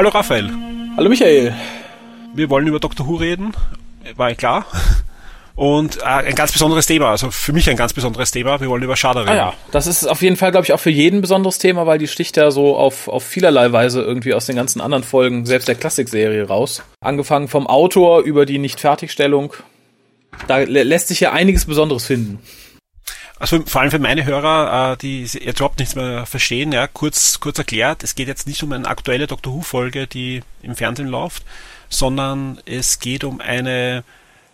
Hallo Raphael. Hallo Michael. Wir wollen über Dr. Who reden, war klar. Und äh, ein ganz besonderes Thema, also für mich ein ganz besonderes Thema. Wir wollen über Schade reden. Ah ja, das ist auf jeden Fall, glaube ich, auch für jeden ein besonderes Thema, weil die sticht ja so auf, auf vielerlei Weise irgendwie aus den ganzen anderen Folgen, selbst der Klassikserie raus. Angefangen vom Autor über die Nichtfertigstellung. Da lässt sich ja einiges Besonderes finden. Also vor allem für meine Hörer, äh, die jetzt überhaupt nichts mehr verstehen, ja, kurz, kurz erklärt, es geht jetzt nicht um eine aktuelle Doctor Who-Folge, die im Fernsehen läuft, sondern es geht um eine,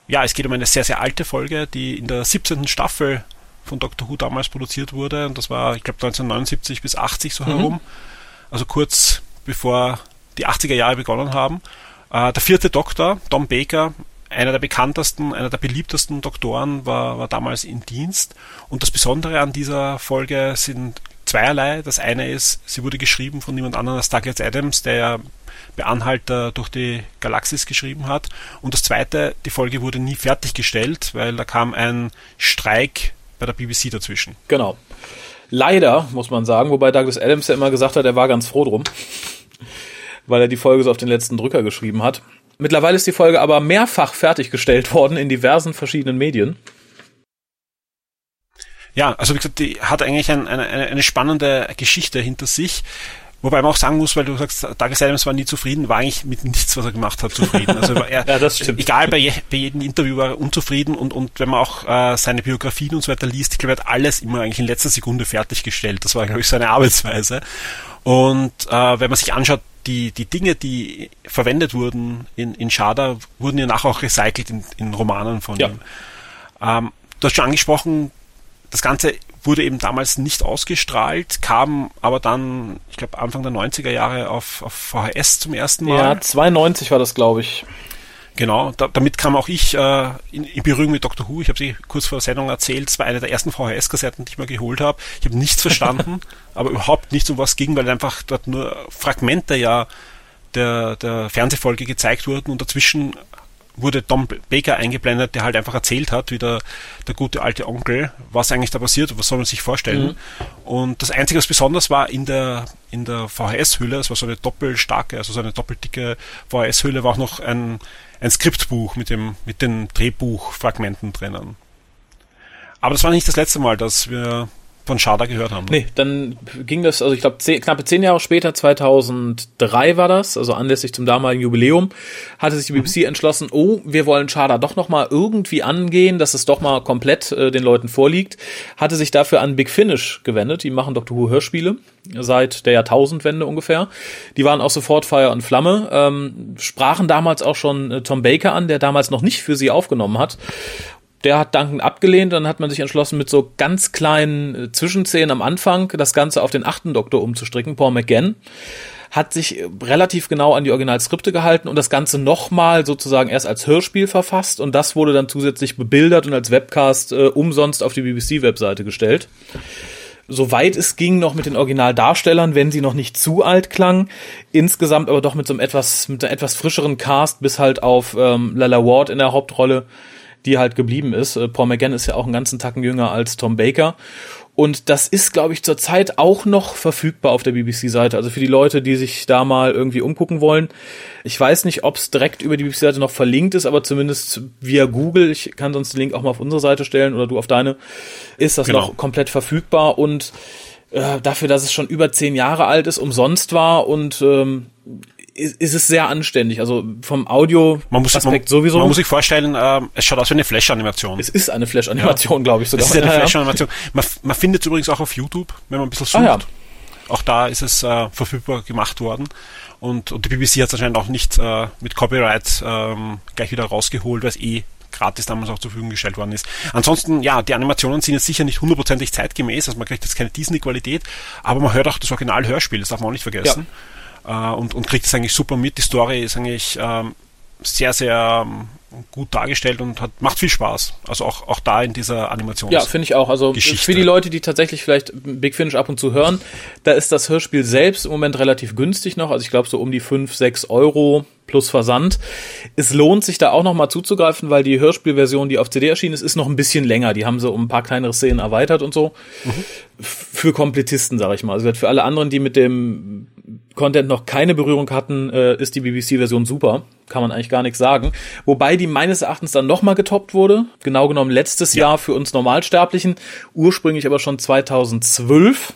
ja, es geht um eine sehr, sehr alte Folge, die in der 17. Staffel von Doctor Who damals produziert wurde. Und das war, ich glaube, 1979 bis 80 so mhm. herum. Also kurz bevor die 80er Jahre begonnen haben. Äh, der vierte Doktor, Tom Baker, einer der bekanntesten, einer der beliebtesten Doktoren war, war damals in Dienst. Und das Besondere an dieser Folge sind zweierlei. Das eine ist, sie wurde geschrieben von niemand anderem als Douglas Adams, der ja Beanhalter durch die Galaxis geschrieben hat. Und das zweite, die Folge wurde nie fertiggestellt, weil da kam ein Streik bei der BBC dazwischen. Genau. Leider, muss man sagen, wobei Douglas Adams ja immer gesagt hat, er war ganz froh drum, weil er die Folge so auf den letzten Drücker geschrieben hat. Mittlerweile ist die Folge aber mehrfach fertiggestellt worden in diversen verschiedenen Medien. Ja, also wie gesagt, die hat eigentlich ein, eine, eine spannende Geschichte hinter sich. Wobei man auch sagen muss, weil du sagst, Douglas Adams war nie zufrieden, war eigentlich mit nichts, was er gemacht hat, zufrieden. Also er, ja, das stimmt. egal, bei, je, bei jedem Interview war er unzufrieden und, und wenn man auch äh, seine Biografien und so weiter liest, ich glaube, er hat alles immer eigentlich in letzter Sekunde fertiggestellt. Das war, glaube ich, seine Arbeitsweise. Und äh, wenn man sich anschaut, die, die Dinge, die verwendet wurden in, in Schada, wurden ja nachher auch recycelt in, in Romanen von ja. ihm. Ähm, du hast schon angesprochen, das Ganze wurde eben damals nicht ausgestrahlt, kam aber dann, ich glaube, Anfang der 90er Jahre auf, auf VHS zum ersten Mal. Ja, 92 war das, glaube ich. Genau, da, damit kam auch ich äh, in, in Berührung mit Dr. Who. Ich habe sie kurz vor der Sendung erzählt. Es war eine der ersten VHS-Kassetten, die ich mir geholt habe. Ich habe nichts verstanden, aber überhaupt nicht um was ging, weil einfach dort nur Fragmente ja der, der Fernsehfolge gezeigt wurden und dazwischen wurde Tom Baker eingeblendet, der halt einfach erzählt hat, wie der, der gute alte Onkel, was eigentlich da passiert, was soll man sich vorstellen. Mhm. Und das Einzige, was besonders war in der, in der VHS-Hülle, es war so eine doppelstarke, also so eine doppeldicke VHS-Hülle, war auch noch ein, ein Skriptbuch mit, dem, mit den Drehbuchfragmenten drinnen. Aber das war nicht das letzte Mal, dass wir von Schada gehört haben. Nee, dann ging das, also ich glaube, knappe zehn Jahre später, 2003 war das, also anlässlich zum damaligen Jubiläum, hatte sich die BBC mhm. entschlossen, oh, wir wollen Schada doch nochmal irgendwie angehen, dass es doch mal komplett äh, den Leuten vorliegt, hatte sich dafür an Big Finish gewendet, die machen Doctor Who Hörspiele seit der Jahrtausendwende ungefähr. Die waren auch sofort Feuer und Flamme, ähm, sprachen damals auch schon äh, Tom Baker an, der damals noch nicht für sie aufgenommen hat der hat Duncan abgelehnt, dann hat man sich entschlossen, mit so ganz kleinen äh, Zwischenszenen am Anfang das Ganze auf den achten Doktor umzustricken, Paul McGann hat sich äh, relativ genau an die Originalskripte gehalten und das Ganze nochmal sozusagen erst als Hörspiel verfasst und das wurde dann zusätzlich bebildert und als Webcast äh, umsonst auf die BBC-Webseite gestellt. Soweit es ging noch mit den Originaldarstellern, wenn sie noch nicht zu alt klangen. Insgesamt aber doch mit so einem etwas, mit einem etwas frischeren Cast bis halt auf ähm, Lala Ward in der Hauptrolle die halt geblieben ist. Äh, Paul McGann ist ja auch einen ganzen Tacken jünger als Tom Baker. Und das ist, glaube ich, zurzeit auch noch verfügbar auf der BBC-Seite. Also für die Leute, die sich da mal irgendwie umgucken wollen. Ich weiß nicht, ob es direkt über die BBC-Seite noch verlinkt ist, aber zumindest via Google, ich kann sonst den Link auch mal auf unsere Seite stellen oder du auf deine, ist das genau. noch komplett verfügbar und äh, dafür, dass es schon über zehn Jahre alt ist, umsonst war und ähm, ist, ist es sehr anständig. Also vom Audio man muss, Aspekt man, sowieso. Man muss sich vorstellen, äh, es schaut aus wie eine Flash-Animation. Es ist eine Flash-Animation, ja. glaube ich sogar. Es ist eine Flash-Animation. Man, man findet es übrigens auch auf YouTube, wenn man ein bisschen sucht. Ah, ja. Auch da ist es äh, verfügbar gemacht worden. Und, und die BBC hat es anscheinend auch nicht äh, mit Copyright ähm, gleich wieder rausgeholt, weil es eh gratis damals auch zur Verfügung gestellt worden ist. Ansonsten, ja, die Animationen sind jetzt sicher nicht hundertprozentig zeitgemäß, also man kriegt jetzt keine Disney-Qualität, aber man hört auch das Original-Hörspiel, das darf man auch nicht vergessen. Ja äh, und, und kriegt es eigentlich super mit. Die Story ist eigentlich ähm, sehr, sehr ähm, gut dargestellt und hat, macht viel Spaß. Also auch, auch da in dieser Animation. Ja, finde ich auch. Also Geschichte. für die Leute, die tatsächlich vielleicht Big Finish ab und zu hören, da ist das Hörspiel selbst im Moment relativ günstig noch. Also ich glaube so um die 5, 6 Euro plus Versand. Es lohnt sich da auch noch mal zuzugreifen, weil die Hörspielversion, die auf CD erschienen ist, ist noch ein bisschen länger. Die haben sie um ein paar kleinere Szenen erweitert und so. Mhm. Für Komplettisten, sage ich mal. Also für alle anderen, die mit dem Content noch keine Berührung hatten, äh, ist die BBC-Version super. Kann man eigentlich gar nichts sagen. Wobei die meines Erachtens dann nochmal getoppt wurde. Genau genommen letztes ja. Jahr für uns Normalsterblichen. Ursprünglich aber schon 2012.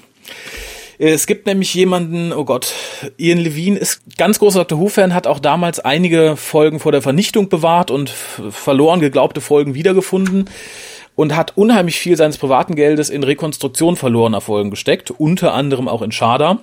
Es gibt nämlich jemanden, oh Gott, Ian Levine ist ganz großer Doctor Who-Fan, hat auch damals einige Folgen vor der Vernichtung bewahrt und verloren geglaubte Folgen wiedergefunden und hat unheimlich viel seines privaten Geldes in Rekonstruktion verlorener Folgen gesteckt, unter anderem auch in Sharda.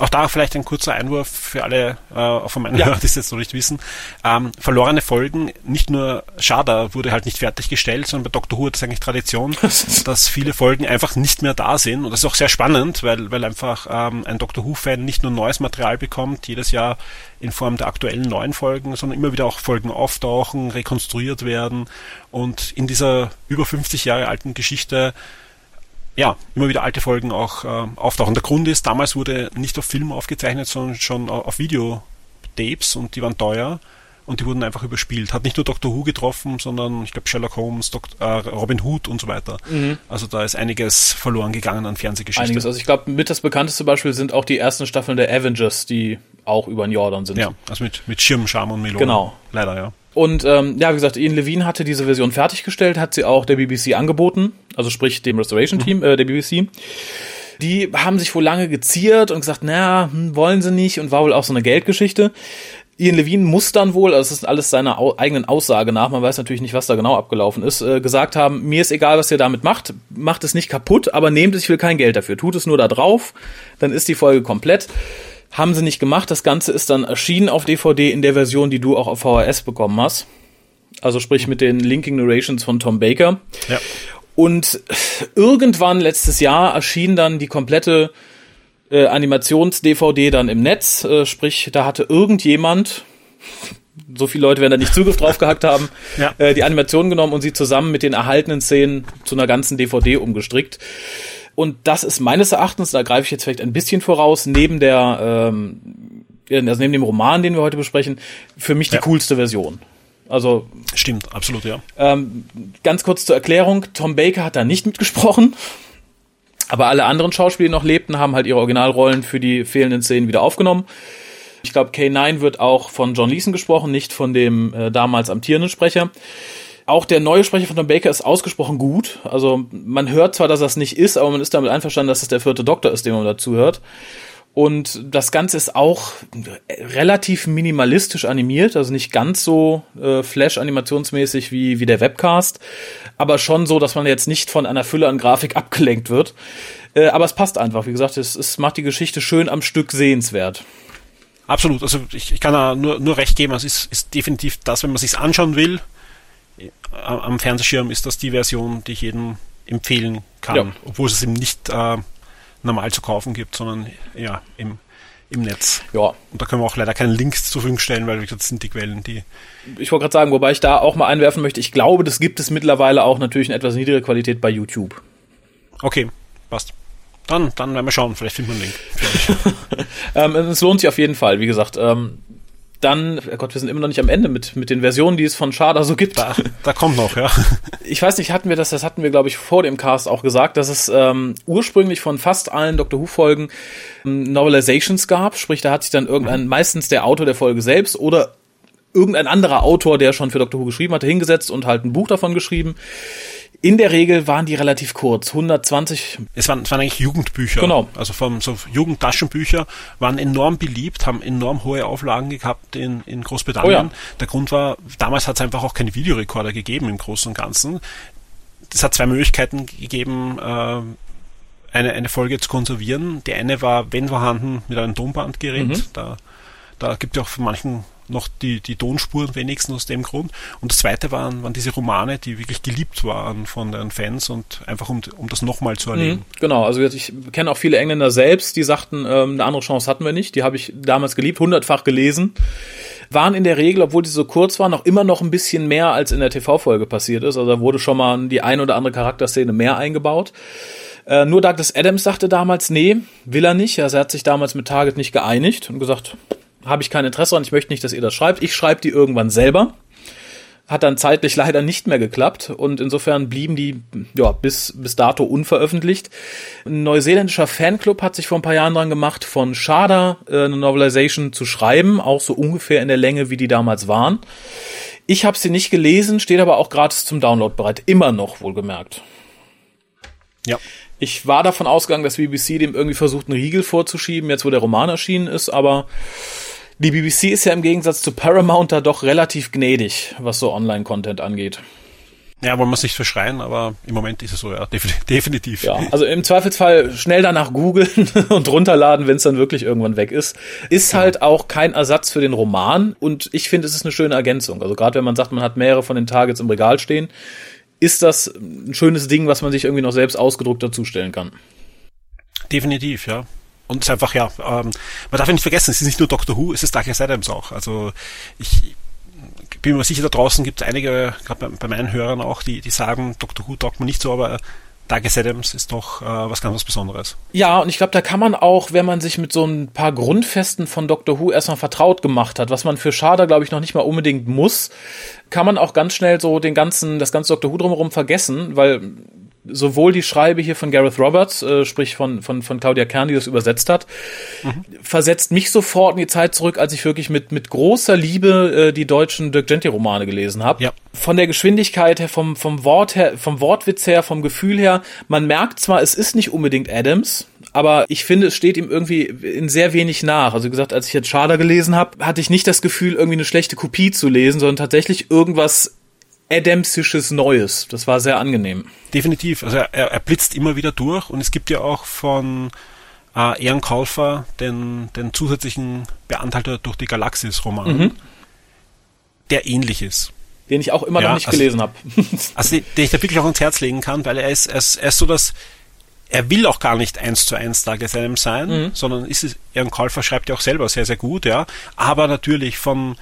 Auch da vielleicht ein kurzer Einwurf für alle äh, von meinen ja. Hörern, die es jetzt noch nicht wissen. Ähm, verlorene Folgen, nicht nur Schada wurde halt nicht fertiggestellt, sondern bei Doctor Who hat es eigentlich Tradition, dass viele Folgen einfach nicht mehr da sind. Und das ist auch sehr spannend, weil, weil einfach ähm, ein Doctor Who-Fan nicht nur neues Material bekommt, jedes Jahr in Form der aktuellen neuen Folgen, sondern immer wieder auch Folgen auftauchen, rekonstruiert werden und in dieser über 50 Jahre alten Geschichte ja, immer wieder alte Folgen auch äh, auftauchen. Der Grund ist, damals wurde nicht auf Film aufgezeichnet, sondern schon auf Videotapes und die waren teuer und die wurden einfach überspielt. Hat nicht nur Doctor Who getroffen, sondern ich glaube Sherlock Holmes, Dok äh, Robin Hood und so weiter. Mhm. Also da ist einiges verloren gegangen an Fernsehgeschichte. Einiges. Also ich glaube, mit das bekannteste Beispiel sind auch die ersten Staffeln der Avengers, die auch über den Jordan sind. Ja, also mit, mit Schirm, Scham und Melone. Genau. Leider, ja. Und ähm, ja, wie gesagt, Ian Levine hatte diese Version fertiggestellt, hat sie auch der BBC angeboten, also sprich dem Restoration Team mhm. äh, der BBC. Die haben sich wohl lange geziert und gesagt, naja, hm, wollen sie nicht und war wohl auch so eine Geldgeschichte. Ian Levine muss dann wohl, also es ist alles seiner au eigenen Aussage nach, man weiß natürlich nicht, was da genau abgelaufen ist, äh, gesagt haben, mir ist egal, was ihr damit macht, macht es nicht kaputt, aber nehmt es, ich will kein Geld dafür, tut es nur da drauf, dann ist die Folge komplett. Haben sie nicht gemacht. Das Ganze ist dann erschienen auf DVD in der Version, die du auch auf VHS bekommen hast. Also sprich mit den Linking Narrations von Tom Baker. Ja. Und irgendwann letztes Jahr erschien dann die komplette äh, Animations-DVD dann im Netz. Äh, sprich, da hatte irgendjemand, so viele Leute werden da nicht Zugriff drauf gehackt haben, ja. äh, die Animation genommen und sie zusammen mit den erhaltenen Szenen zu einer ganzen DVD umgestrickt. Und das ist meines Erachtens, da greife ich jetzt vielleicht ein bisschen voraus, neben der, ähm, also neben dem Roman, den wir heute besprechen, für mich die ja. coolste Version. Also stimmt, absolut, ja. Ähm, ganz kurz zur Erklärung: Tom Baker hat da nicht mitgesprochen, aber alle anderen Schauspieler, die noch lebten, haben halt ihre Originalrollen für die fehlenden Szenen wieder aufgenommen. Ich glaube, K9 wird auch von John Leeson gesprochen, nicht von dem äh, damals amtierenden Sprecher. Auch der neue Sprecher von Tom Baker ist ausgesprochen gut. Also man hört zwar, dass das nicht ist, aber man ist damit einverstanden, dass es der vierte Doktor ist, dem man dazu hört. Und das Ganze ist auch relativ minimalistisch animiert, also nicht ganz so äh, Flash-animationsmäßig wie, wie der Webcast, aber schon so, dass man jetzt nicht von einer Fülle an Grafik abgelenkt wird. Äh, aber es passt einfach, wie gesagt, es, es macht die Geschichte schön am Stück sehenswert. Absolut, also ich, ich kann da nur, nur recht geben, es ist, ist definitiv das, wenn man sich anschauen will, am Fernsehschirm ist das die Version, die ich jedem empfehlen kann, ja. obwohl es eben nicht äh, normal zu kaufen gibt, sondern ja im, im Netz. Ja. Und da können wir auch leider keine Links zur Verfügung stellen, weil das sind die Quellen, die. Ich wollte gerade sagen, wobei ich da auch mal einwerfen möchte, ich glaube, das gibt es mittlerweile auch natürlich in etwas niedriger Qualität bei YouTube. Okay, passt. Dann, dann werden wir schauen, vielleicht finden wir einen Link. ähm, es lohnt sich auf jeden Fall, wie gesagt. Ähm, dann, oh Gott, wir sind immer noch nicht am Ende mit, mit den Versionen, die es von Sharda so gibt. Da, da kommt noch, ja. Ich weiß nicht, hatten wir das, das hatten wir, glaube ich, vor dem Cast auch gesagt, dass es ähm, ursprünglich von fast allen Doctor Who-Folgen ähm, Novelizations gab. Sprich, da hat sich dann irgendein, mhm. meistens der Autor der Folge selbst oder irgendein anderer Autor, der schon für Doctor Who geschrieben hatte, hingesetzt und halt ein Buch davon geschrieben. In der Regel waren die relativ kurz, 120. Es waren, es waren eigentlich Jugendbücher. Genau. Also vom, so Jugendtaschenbücher waren enorm beliebt, haben enorm hohe Auflagen gehabt in, in Großbritannien. Oh ja. Der Grund war, damals hat es einfach auch keine Videorekorder gegeben im Großen und Ganzen. Es hat zwei Möglichkeiten gegeben, äh, eine, eine Folge zu konservieren. Die eine war, wenn vorhanden, mit einem Tonbandgerät. Mhm. Da, da gibt es auch von manchen noch die, die Tonspuren wenigstens aus dem Grund. Und das zweite waren, waren diese Romane, die wirklich geliebt waren von den Fans und einfach um, um das nochmal zu erleben. Mhm, genau, also ich kenne auch viele Engländer selbst, die sagten, ähm, eine andere Chance hatten wir nicht. Die habe ich damals geliebt, hundertfach gelesen. Waren in der Regel, obwohl die so kurz waren, noch immer noch ein bisschen mehr als in der TV-Folge passiert ist. Also da wurde schon mal die ein oder andere Charakterszene mehr eingebaut. Äh, nur Douglas Adams sagte damals, nee, will er nicht. Also er hat sich damals mit Target nicht geeinigt und gesagt, habe ich kein Interesse und ich möchte nicht, dass ihr das schreibt. Ich schreibe die irgendwann selber. hat dann zeitlich leider nicht mehr geklappt und insofern blieben die ja bis bis dato unveröffentlicht. Ein neuseeländischer Fanclub hat sich vor ein paar Jahren dran gemacht, von Shada äh, eine Novelization zu schreiben, auch so ungefähr in der Länge, wie die damals waren. Ich habe sie nicht gelesen, steht aber auch gratis zum Download bereit, immer noch wohlgemerkt. Ja. Ich war davon ausgegangen, dass BBC dem irgendwie versucht, einen Riegel vorzuschieben, jetzt wo der Roman erschienen ist, aber die BBC ist ja im Gegensatz zu Paramount da doch relativ gnädig, was so Online-Content angeht. Ja, wollen wir es nicht verschreien, aber im Moment ist es so, ja, definitiv. Ja, also im Zweifelsfall schnell danach googeln und runterladen, wenn es dann wirklich irgendwann weg ist. Ist ja. halt auch kein Ersatz für den Roman und ich finde, es ist eine schöne Ergänzung. Also gerade wenn man sagt, man hat mehrere von den Targets im Regal stehen, ist das ein schönes Ding, was man sich irgendwie noch selbst ausgedruckt dazustellen kann. Definitiv, ja. Und es ist einfach, ja, ähm, man darf ja nicht vergessen, es ist nicht nur Doctor Who, es ist Douglas Adams auch. Also ich bin mir sicher, da draußen gibt es einige, gerade bei, bei, meinen Hörern auch, die, die sagen, Doctor Who taugt man nicht so, aber Douglas Adams ist doch äh, was ganz was Besonderes. Ja, und ich glaube, da kann man auch, wenn man sich mit so ein paar Grundfesten von Doctor Who erstmal vertraut gemacht hat, was man für Schade, glaube ich, noch nicht mal unbedingt muss, kann man auch ganz schnell so den ganzen, das ganze Doctor Who drumherum vergessen, weil sowohl die Schreibe hier von Gareth Roberts, äh, sprich von, von, von Claudia Kern, die das übersetzt hat, mhm. versetzt mich sofort in die Zeit zurück, als ich wirklich mit, mit großer Liebe äh, die deutschen Dirk Gently-Romane gelesen habe. Ja. Von der Geschwindigkeit her, vom, vom Wort her, vom Wortwitz her, vom Gefühl her, man merkt zwar, es ist nicht unbedingt Adams, aber ich finde, es steht ihm irgendwie in sehr wenig nach. Also gesagt, als ich jetzt Schader gelesen habe, hatte ich nicht das Gefühl, irgendwie eine schlechte Kopie zu lesen, sondern tatsächlich irgendwas Adamsisches Neues. Das war sehr angenehm. Definitiv. Also er, er blitzt immer wieder durch und es gibt ja auch von äh, Ian Kauffer den, den zusätzlichen Beanhalter durch die Galaxis-Roman, mhm. der ähnlich ist. Den ich auch immer ja, noch nicht also, gelesen habe. also den ich da wirklich auch ans Herz legen kann, weil er ist, er ist, er ist so das, er will auch gar nicht eins zu eins Douglas Adams sein, mhm. sondern ist es, Ian Kauffer schreibt ja auch selber sehr, sehr gut, ja. Aber natürlich von,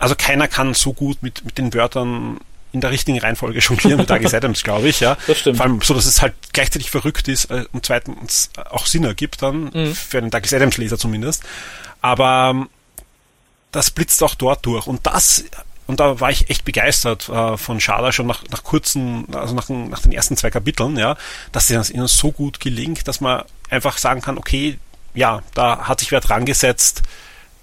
also keiner kann so gut mit, mit den Wörtern in der richtigen Reihenfolge jonglieren wie Douglas Adams, glaube ich, ja. Das stimmt. Vor allem so, dass es halt gleichzeitig verrückt ist äh, und zweitens auch Sinn ergibt dann, mhm. für einen Douglas Adams Leser zumindest. Aber ähm, das blitzt auch dort durch und das und da war ich echt begeistert äh, von Schada schon nach, nach kurzen, also nach, nach den ersten zwei Kapiteln, ja, dass es ihnen so gut gelingt, dass man einfach sagen kann, okay, ja, da hat sich wer dran gesetzt,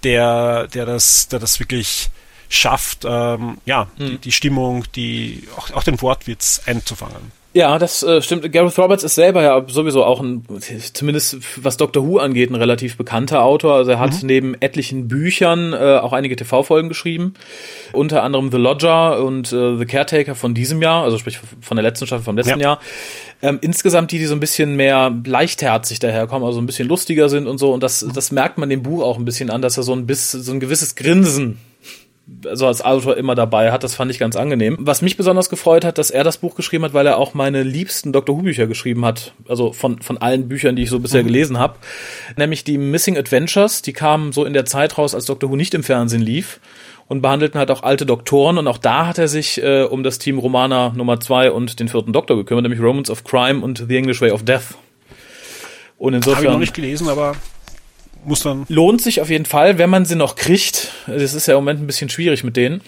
der, der das, der das wirklich schafft, ähm, ja, mhm. die, die, Stimmung, die auch, auch den Wortwitz einzufangen. Ja, das äh, stimmt. Gareth Roberts ist selber ja sowieso auch ein, zumindest was Doctor Who angeht, ein relativ bekannter Autor. Also er hat mhm. neben etlichen Büchern äh, auch einige TV-Folgen geschrieben. Unter anderem The Lodger und äh, The Caretaker von diesem Jahr, also sprich von der letzten Staffel vom letzten ja. Jahr. Ähm, insgesamt die, die so ein bisschen mehr leichtherzig daherkommen, also ein bisschen lustiger sind und so. Und das, das merkt man dem Buch auch ein bisschen an, dass er so ein bisschen, so ein gewisses Grinsen also als Autor immer dabei hat. Das fand ich ganz angenehm. Was mich besonders gefreut hat, dass er das Buch geschrieben hat, weil er auch meine liebsten Dr. Who Bücher geschrieben hat. Also von, von allen Büchern, die ich so bisher mhm. gelesen habe. Nämlich die Missing Adventures. Die kamen so in der Zeit raus, als Dr. Who nicht im Fernsehen lief. Und behandelten halt auch alte Doktoren. Und auch da hat er sich äh, um das Team Romana Nummer zwei und den vierten Doktor gekümmert, nämlich Romans of Crime und The English Way of Death. Und insofern. Habe ich noch nicht gelesen, aber muss dann. Lohnt sich auf jeden Fall, wenn man sie noch kriegt. Das ist ja im Moment ein bisschen schwierig mit denen.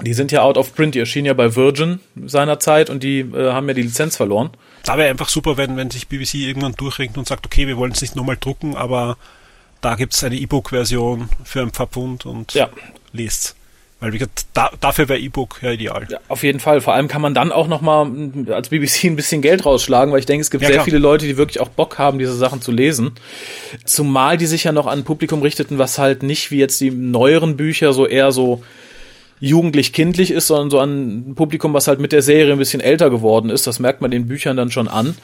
Die sind ja out of print, die erschienen ja bei Virgin seinerzeit und die äh, haben ja die Lizenz verloren. Da wäre einfach super, wenn, wenn sich BBC irgendwann durchringt und sagt, okay, wir wollen es nicht nochmal drucken, aber da gibt es eine E-Book-Version für ein paar Pfund und ja. lest weil wie gesagt, da, dafür wäre E-Book ja ideal. Ja, auf jeden Fall. Vor allem kann man dann auch nochmal als BBC ein bisschen Geld rausschlagen, weil ich denke, es gibt ja, sehr klar. viele Leute, die wirklich auch Bock haben, diese Sachen zu lesen. Zumal die sich ja noch an Publikum richteten, was halt nicht wie jetzt die neueren Bücher so eher so jugendlich-kindlich ist, sondern so ein Publikum, was halt mit der Serie ein bisschen älter geworden ist. Das merkt man den Büchern dann schon an.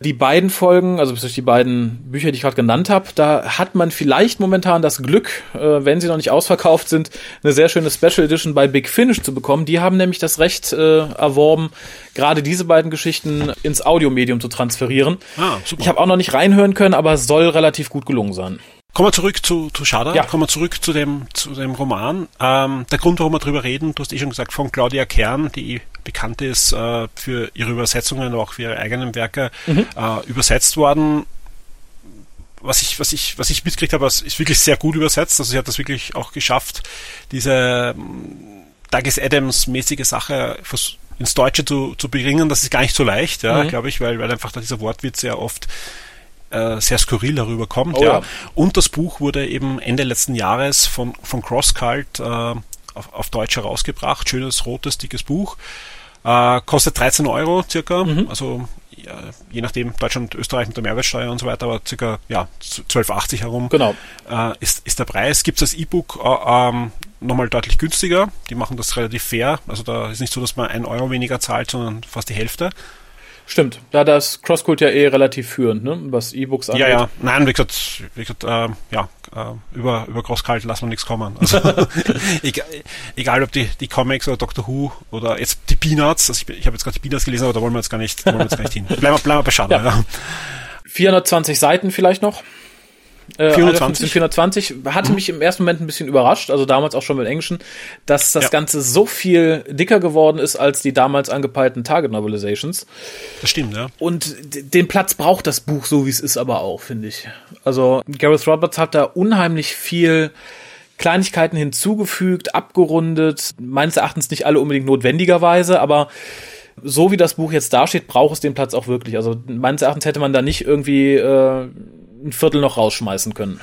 Die beiden Folgen, also die beiden Bücher, die ich gerade genannt habe, da hat man vielleicht momentan das Glück, äh, wenn sie noch nicht ausverkauft sind, eine sehr schöne Special Edition bei Big Finish zu bekommen. Die haben nämlich das Recht äh, erworben, gerade diese beiden Geschichten ins Audiomedium zu transferieren. Ah, super. Ich habe auch noch nicht reinhören können, aber es soll relativ gut gelungen sein. Kommen wir zurück zu, zu Schada, ja. kommen wir zurück zu dem, zu dem Roman. Ähm, der Grund, warum wir drüber reden, du hast eh schon gesagt, von Claudia Kern, die bekannt ist äh, für ihre Übersetzungen, auch für ihre eigenen Werke, mhm. äh, übersetzt worden. Was ich, was ich, was ich mitgekriegt habe, ist wirklich sehr gut übersetzt. Also sie hat das wirklich auch geschafft, diese Douglas Adams-mäßige Sache ins Deutsche zu, zu bringen, das ist gar nicht so leicht, ja, mhm. glaube ich, weil, weil einfach dieser Wortwitz ja oft äh, sehr skurril darüber kommt. Oh, ja. ja. Und das Buch wurde eben Ende letzten Jahres von, von CrossCult äh, auf, auf Deutsch herausgebracht. Schönes, rotes, dickes Buch. Äh, kostet 13 Euro circa, mhm. also ja, je nachdem, Deutschland, Österreich mit der Mehrwertsteuer und so weiter, aber circa ja, 12,80 herum genau. äh, ist, ist der Preis. Gibt es das E-Book äh, ähm, nochmal deutlich günstiger. Die machen das relativ fair. Also da ist nicht so, dass man einen Euro weniger zahlt, sondern fast die Hälfte. Stimmt, da das Crosscult ja eh relativ führend, ne? was E-Books angeht. Ja, ja, nein, wie gesagt, wie gesagt äh, ja, äh, über, über Crosscult lassen wir nichts kommen. Also, egal, egal, ob die, die Comics oder Doctor Who oder jetzt die Peanuts, also ich, ich habe jetzt gerade die Peanuts gelesen, aber da wollen wir jetzt gar nicht, wollen wir jetzt gar nicht hin. Bleiben wir, bleiben wir bei Shadow, ja. ja. 420 Seiten vielleicht noch. 420. 420 hatte mhm. mich im ersten Moment ein bisschen überrascht, also damals auch schon mit Englischen, dass das ja. Ganze so viel dicker geworden ist als die damals angepeilten Target Novelizations. Das stimmt, ja. Und den Platz braucht das Buch so, wie es ist, aber auch, finde ich. Also Gareth Roberts hat da unheimlich viel Kleinigkeiten hinzugefügt, abgerundet, meines Erachtens nicht alle unbedingt notwendigerweise, aber so wie das Buch jetzt dasteht, braucht es den Platz auch wirklich. Also meines Erachtens hätte man da nicht irgendwie äh, ein Viertel noch rausschmeißen können.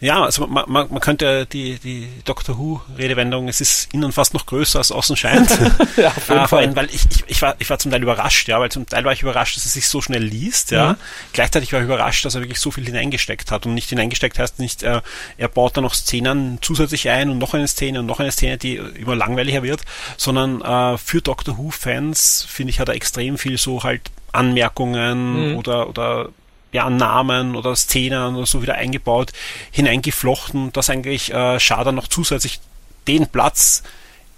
Ja, also man, man, man könnte die, die Doctor Who-Redewendung, es ist innen fast noch größer als außen scheint. ja, auf jeden äh. Allem, weil ich, ich, ich, war, ich war zum Teil überrascht, ja, weil zum Teil war ich überrascht, dass es sich so schnell liest, ja. Mhm. Gleichzeitig war ich überrascht, dass er wirklich so viel hineingesteckt hat. Und nicht hineingesteckt heißt nicht, äh, er baut da noch Szenen zusätzlich ein und noch eine Szene und noch eine Szene, die immer langweiliger wird, sondern äh, für Doctor Who-Fans, finde ich, hat er extrem viel so halt Anmerkungen mhm. oder, oder ja, Namen oder Szenen oder so wieder eingebaut, hineingeflochten, dass eigentlich äh, Schada noch zusätzlich den Platz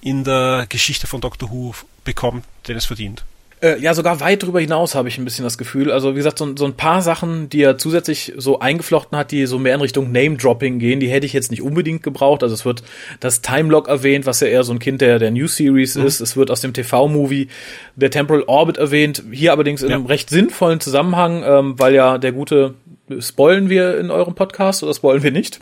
in der Geschichte von Doctor Who bekommt, den es verdient. Äh, ja, sogar weit darüber hinaus habe ich ein bisschen das Gefühl. Also wie gesagt, so, so, ein paar Sachen, die er zusätzlich so eingeflochten hat, die so mehr in Richtung Name-Dropping gehen, die hätte ich jetzt nicht unbedingt gebraucht. Also es wird das Timelock erwähnt, was ja eher so ein Kind der, der New Series mhm. ist. Es wird aus dem TV-Movie der Temporal Orbit erwähnt. Hier allerdings in ja. einem recht sinnvollen Zusammenhang, ähm, weil ja der gute Spoilen wir in eurem Podcast oder spoilen wir nicht?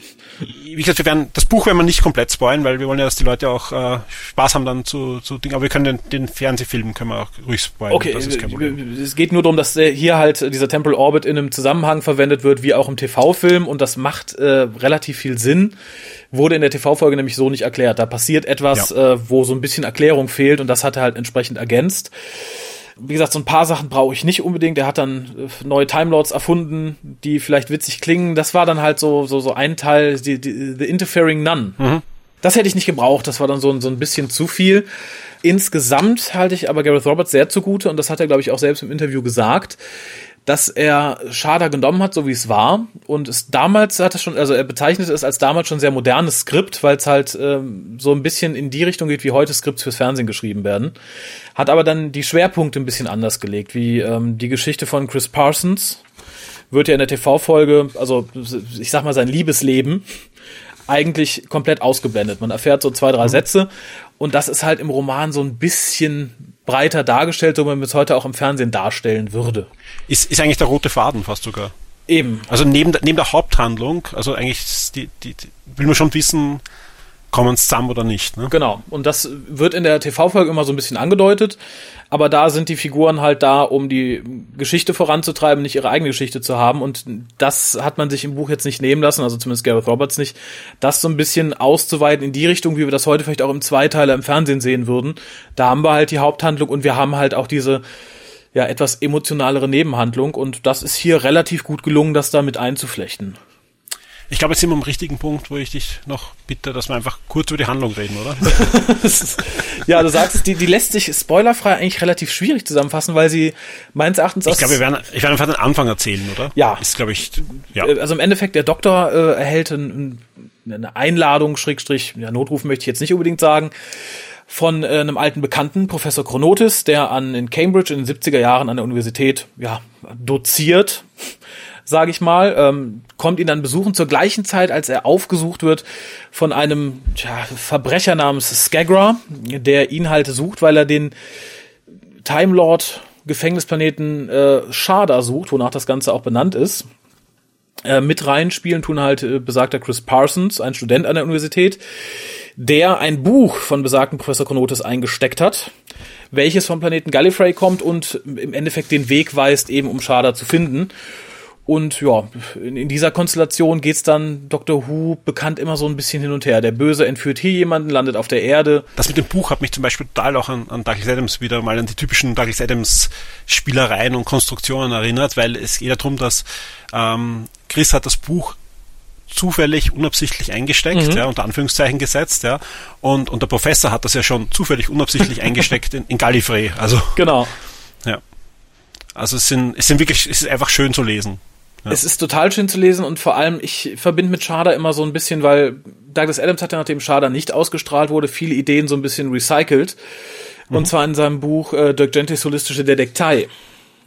Wie gesagt, wir werden das Buch werden wir nicht komplett spoilen, weil wir wollen ja, dass die Leute auch äh, Spaß haben dann zu, zu Dingen. Aber wir können den, den Fernsehfilm können wir auch ruhig spoilen. Okay, es geht nur darum, dass hier halt dieser Temple Orbit in einem Zusammenhang verwendet wird, wie auch im TV-Film und das macht äh, relativ viel Sinn. Wurde in der TV-Folge nämlich so nicht erklärt. Da passiert etwas, ja. äh, wo so ein bisschen Erklärung fehlt und das hat er halt entsprechend ergänzt. Wie gesagt, so ein paar Sachen brauche ich nicht unbedingt. Er hat dann äh, neue Timelords erfunden, die vielleicht witzig klingen. Das war dann halt so, so, so ein Teil, die, die, The Interfering Nun. Mhm. Das hätte ich nicht gebraucht. Das war dann so, so ein bisschen zu viel. Insgesamt halte ich aber Gareth Roberts sehr zugute und das hat er, glaube ich, auch selbst im Interview gesagt dass er Schader genommen hat, so wie es war. Und es damals hat er schon, also er bezeichnet es als damals schon sehr modernes Skript, weil es halt ähm, so ein bisschen in die Richtung geht, wie heute Skripts fürs Fernsehen geschrieben werden. Hat aber dann die Schwerpunkte ein bisschen anders gelegt, wie ähm, die Geschichte von Chris Parsons. Wird ja in der TV-Folge, also ich sag mal sein Liebesleben, eigentlich komplett ausgeblendet. Man erfährt so zwei, drei mhm. Sätze und das ist halt im Roman so ein bisschen breiter dargestellt, so wie man es heute auch im Fernsehen darstellen würde. Ist, ist eigentlich der rote Faden fast sogar. Eben. Also neben der, neben der Haupthandlung, also eigentlich die, die, die will man schon wissen, kommen zusammen oder nicht. Ne? Genau. Und das wird in der TV-Folge immer so ein bisschen angedeutet. Aber da sind die Figuren halt da, um die Geschichte voranzutreiben, nicht ihre eigene Geschichte zu haben. Und das hat man sich im Buch jetzt nicht nehmen lassen, also zumindest Gareth Roberts nicht, das so ein bisschen auszuweiten in die Richtung, wie wir das heute vielleicht auch im Zweiteiler im Fernsehen sehen würden. Da haben wir halt die Haupthandlung und wir haben halt auch diese ja etwas emotionalere Nebenhandlung und das ist hier relativ gut gelungen, das da mit einzuflechten. Ich glaube, jetzt sind wir am richtigen Punkt, wo ich dich noch bitte, dass wir einfach kurz über die Handlung reden, oder? ja, du sagst, die, die lässt sich spoilerfrei eigentlich relativ schwierig zusammenfassen, weil sie meines Erachtens Ich glaube, wir werden, ich werde einfach den Anfang erzählen, oder? Ja. Ist, glaube ich, ja. Äh, also im Endeffekt, der Doktor äh, erhält ein, eine Einladung, Schrägstrich, ja, Notruf möchte ich jetzt nicht unbedingt sagen, von äh, einem alten Bekannten, Professor Chronotis, der an in Cambridge in den 70er Jahren an der Universität ja, doziert sage ich mal, ähm, kommt ihn dann besuchen zur gleichen Zeit, als er aufgesucht wird von einem tja, Verbrecher namens Skagra, der ihn halt sucht, weil er den Time Lord Gefängnisplaneten äh, Shada sucht, wonach das Ganze auch benannt ist. Äh, mit reinspielen tun halt äh, besagter Chris Parsons, ein Student an der Universität, der ein Buch von besagten Professor Chronotis eingesteckt hat, welches vom Planeten Gallifrey kommt und im Endeffekt den Weg weist, eben um Sharda zu finden. Und ja, in, in dieser Konstellation geht's dann Dr. Who bekannt immer so ein bisschen hin und her. Der Böse entführt hier jemanden, landet auf der Erde. Das mit dem Buch hat mich zum Beispiel total auch an, an Douglas Adams wieder mal an die typischen Douglas Adams Spielereien und Konstruktionen erinnert, weil es geht ja darum, dass ähm, Chris hat das Buch zufällig unabsichtlich eingesteckt, mhm. ja, unter Anführungszeichen gesetzt, ja, und, und der Professor hat das ja schon zufällig unabsichtlich eingesteckt in, in Gallifrey, also. Genau. Ja. Also es sind, es sind wirklich, es ist einfach schön zu lesen. Ja. Es ist total schön zu lesen und vor allem, ich verbinde mit Sharda immer so ein bisschen, weil Douglas Adams hat ja, nachdem Sharda nicht ausgestrahlt wurde, viele Ideen so ein bisschen recycelt. Mhm. Und zwar in seinem Buch äh, Dirk Gentys holistische Detektei.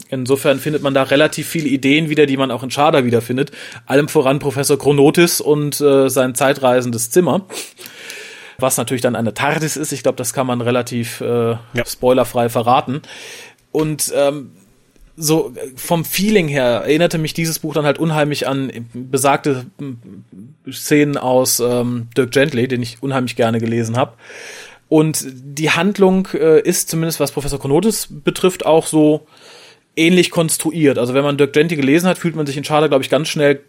Insofern findet man da relativ viele Ideen wieder, die man auch in Sharda wiederfindet. Allem voran Professor Chronotis und äh, sein zeitreisendes Zimmer. Was natürlich dann eine TARDIS ist. Ich glaube, das kann man relativ äh, ja. spoilerfrei verraten. Und ähm, so vom Feeling her erinnerte mich dieses Buch dann halt unheimlich an besagte Szenen aus ähm, Dirk Gently, den ich unheimlich gerne gelesen habe. Und die Handlung äh, ist zumindest was Professor Konotis betrifft auch so ähnlich konstruiert. Also wenn man Dirk Gently gelesen hat, fühlt man sich in Charter, glaube ich, ganz schnell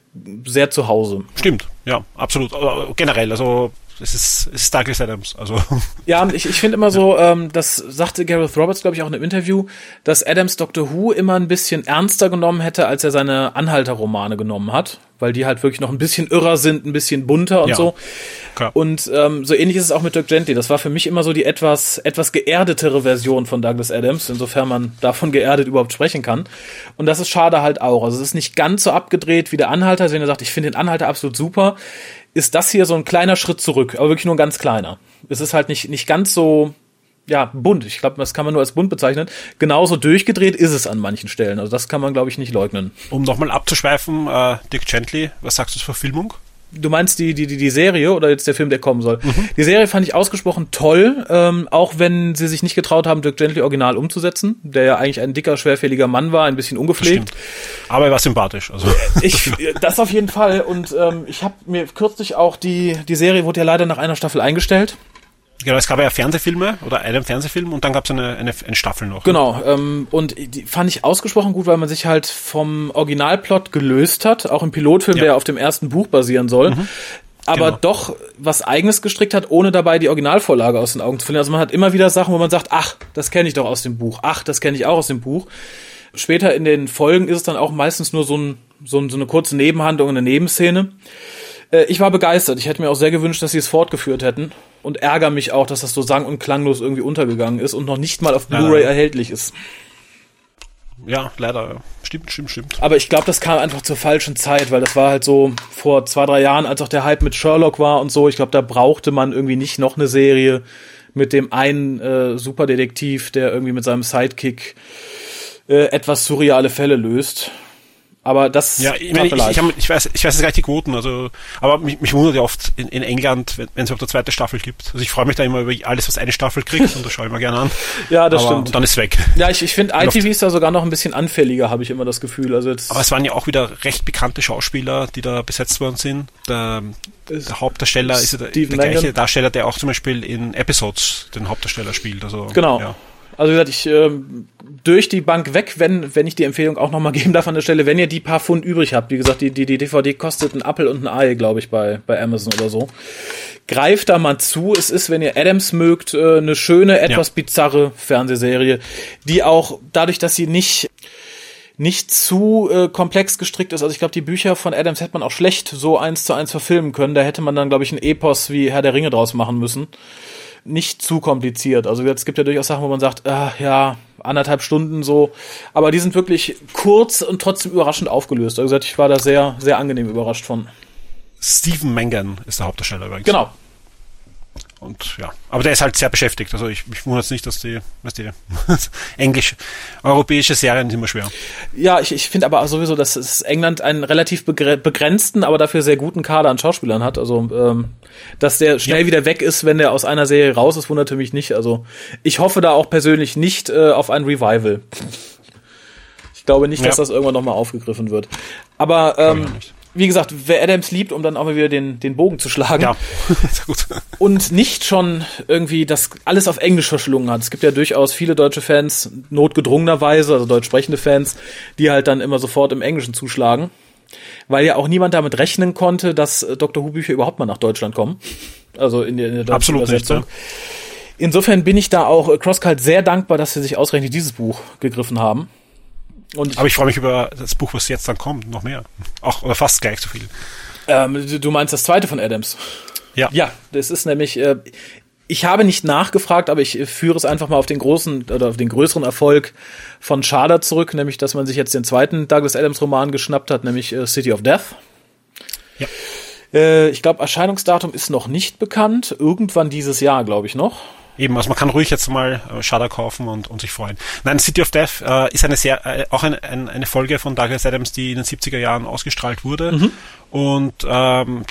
sehr zu Hause. Stimmt, ja, absolut. Generell, also es ist, es ist Douglas Adams. Also. Ja, ich, ich finde immer so, ähm, das sagte Gareth Roberts, glaube ich, auch in einem Interview, dass Adams Doctor Who immer ein bisschen ernster genommen hätte, als er seine Anhalter-Romane genommen hat, weil die halt wirklich noch ein bisschen irrer sind, ein bisschen bunter und ja, so. Klar. Und ähm, so ähnlich ist es auch mit Dirk Gently. Das war für mich immer so die etwas, etwas geerdetere Version von Douglas Adams, insofern man davon geerdet überhaupt sprechen kann. Und das ist schade halt auch. Also es ist nicht ganz so abgedreht wie der Anhalter, wenn er sagt, ich finde den Anhalter absolut super ist das hier so ein kleiner Schritt zurück, aber wirklich nur ein ganz kleiner. Es ist halt nicht, nicht ganz so, ja, bunt. Ich glaube, das kann man nur als bunt bezeichnen. Genauso durchgedreht ist es an manchen Stellen. Also das kann man, glaube ich, nicht leugnen. Um nochmal abzuschweifen, äh, Dick Gently, was sagst du zur Verfilmung? Du meinst die, die, die, die Serie oder jetzt der Film, der kommen soll? Mhm. Die Serie fand ich ausgesprochen toll, ähm, auch wenn sie sich nicht getraut haben, Dirk Gently original umzusetzen, der ja eigentlich ein dicker, schwerfälliger Mann war, ein bisschen ungepflegt. Aber er war sympathisch. Also. Ich, das auf jeden Fall. Und ähm, ich habe mir kürzlich auch die, die Serie wurde ja leider nach einer Staffel eingestellt. Genau, es gab ja Fernsehfilme oder einen Fernsehfilm und dann gab es eine, eine, eine Staffel noch. Genau, ähm, und die fand ich ausgesprochen gut, weil man sich halt vom Originalplot gelöst hat, auch im Pilotfilm, ja. der auf dem ersten Buch basieren soll. Mhm. Aber genau. doch was eigenes gestrickt hat, ohne dabei die Originalvorlage aus den Augen zu verlieren. Also man hat immer wieder Sachen, wo man sagt, ach, das kenne ich doch aus dem Buch, ach, das kenne ich auch aus dem Buch. Später in den Folgen ist es dann auch meistens nur so, ein, so, ein, so eine kurze Nebenhandlung, eine Nebenszene. Äh, ich war begeistert. Ich hätte mir auch sehr gewünscht, dass sie es fortgeführt hätten. Und ärgere mich auch, dass das so sang- und klanglos irgendwie untergegangen ist und noch nicht mal auf Blu-ray ja. erhältlich ist. Ja, leider. Stimmt, stimmt, stimmt. Aber ich glaube, das kam einfach zur falschen Zeit, weil das war halt so vor zwei, drei Jahren, als auch der Hype mit Sherlock war und so. Ich glaube, da brauchte man irgendwie nicht noch eine Serie mit dem einen äh, Superdetektiv, der irgendwie mit seinem Sidekick äh, etwas surreale Fälle löst. Aber das ja, ich, meine, ich, ich, hab, ich weiß, ich weiß jetzt gar nicht die Quoten, also, aber mich, mich wundert ja oft in, in England, wenn, es überhaupt eine zweite Staffel gibt. Also ich freue mich da immer über alles, was eine Staffel kriegt und das schaue ich mir gerne an. ja, das aber, stimmt. Und dann ist weg. Ja, ich, ich finde ITV ist da sogar noch ein bisschen anfälliger, habe ich immer das Gefühl. Also aber es waren ja auch wieder recht bekannte Schauspieler, die da besetzt worden sind. Der, der Hauptdarsteller ist ja der, der gleiche Darsteller, der auch zum Beispiel in Episodes den Hauptdarsteller spielt. Also, genau. Ja. Also wie gesagt, ich ähm, durch die Bank weg, wenn, wenn ich die Empfehlung auch nochmal geben darf an der Stelle, wenn ihr die paar Pfund übrig habt, wie gesagt, die, die, die DVD kostet ein Apfel und ein Ei, glaube ich, bei, bei Amazon oder so. Greift da mal zu. Es ist, wenn ihr Adams mögt, äh, eine schöne, etwas ja. bizarre Fernsehserie, die auch dadurch, dass sie nicht nicht zu äh, komplex gestrickt ist. Also ich glaube, die Bücher von Adams hätte man auch schlecht so eins zu eins verfilmen können. Da hätte man dann, glaube ich, ein Epos wie Herr der Ringe draus machen müssen nicht zu kompliziert. Also es gibt ja durchaus Sachen, wo man sagt, äh, ja, anderthalb Stunden so, aber die sind wirklich kurz und trotzdem überraschend aufgelöst. Also ich war da sehr, sehr angenehm überrascht von. Stephen Mangan ist der Hauptdarsteller übrigens. Genau, und ja, aber der ist halt sehr beschäftigt. Also ich, ich wundere es nicht, dass die, weißt du, englisch, europäische Serien sind immer schwer. Ja, ich, ich finde aber sowieso, dass England einen relativ begrenzten, aber dafür sehr guten Kader an Schauspielern hat. Also, ähm, dass der schnell ja. wieder weg ist, wenn der aus einer Serie raus ist, wunderte mich nicht. Also ich hoffe da auch persönlich nicht äh, auf ein Revival. Ich glaube nicht, dass ja. das irgendwann nochmal aufgegriffen wird. Aber ähm, wie gesagt, wer Adams liebt, um dann auch mal wieder den, den Bogen zu schlagen. Ja, sehr gut. Und nicht schon irgendwie das alles auf Englisch verschlungen hat. Es gibt ja durchaus viele deutsche Fans, notgedrungenerweise, also deutsch sprechende Fans, die halt dann immer sofort im Englischen zuschlagen. Weil ja auch niemand damit rechnen konnte, dass Dr. Who Bücher überhaupt mal nach Deutschland kommen. Also in der, in der deutschen Absolut Übersetzung. nicht, Insofern bin ich da auch äh, CrossCult sehr dankbar, dass sie sich ausgerechnet dieses Buch gegriffen haben. Und Aber ich freue mich über das Buch, was jetzt dann kommt, noch mehr. Auch oder fast gleich so viel. Ähm, du- meinst das zweite von Adams? Ja. Ja, das ist nämlich, äh, ich habe nicht nachgefragt, aber ich äh, führe es einfach mal auf den großen oder auf den größeren Erfolg von Schader zurück, nämlich, dass man sich jetzt den zweiten Douglas Adams Roman geschnappt hat, nämlich äh, City of Death. Ja. Äh, ich glaube, Erscheinungsdatum ist noch nicht bekannt. Irgendwann dieses Jahr, glaube ich noch. Eben, also man kann ruhig jetzt mal äh, Shudder kaufen und, und sich freuen. Nein, City of Death äh, ist eine sehr, äh, auch eine, ein, eine Folge von Douglas Adams, die in den 70er Jahren ausgestrahlt wurde. Und ähm,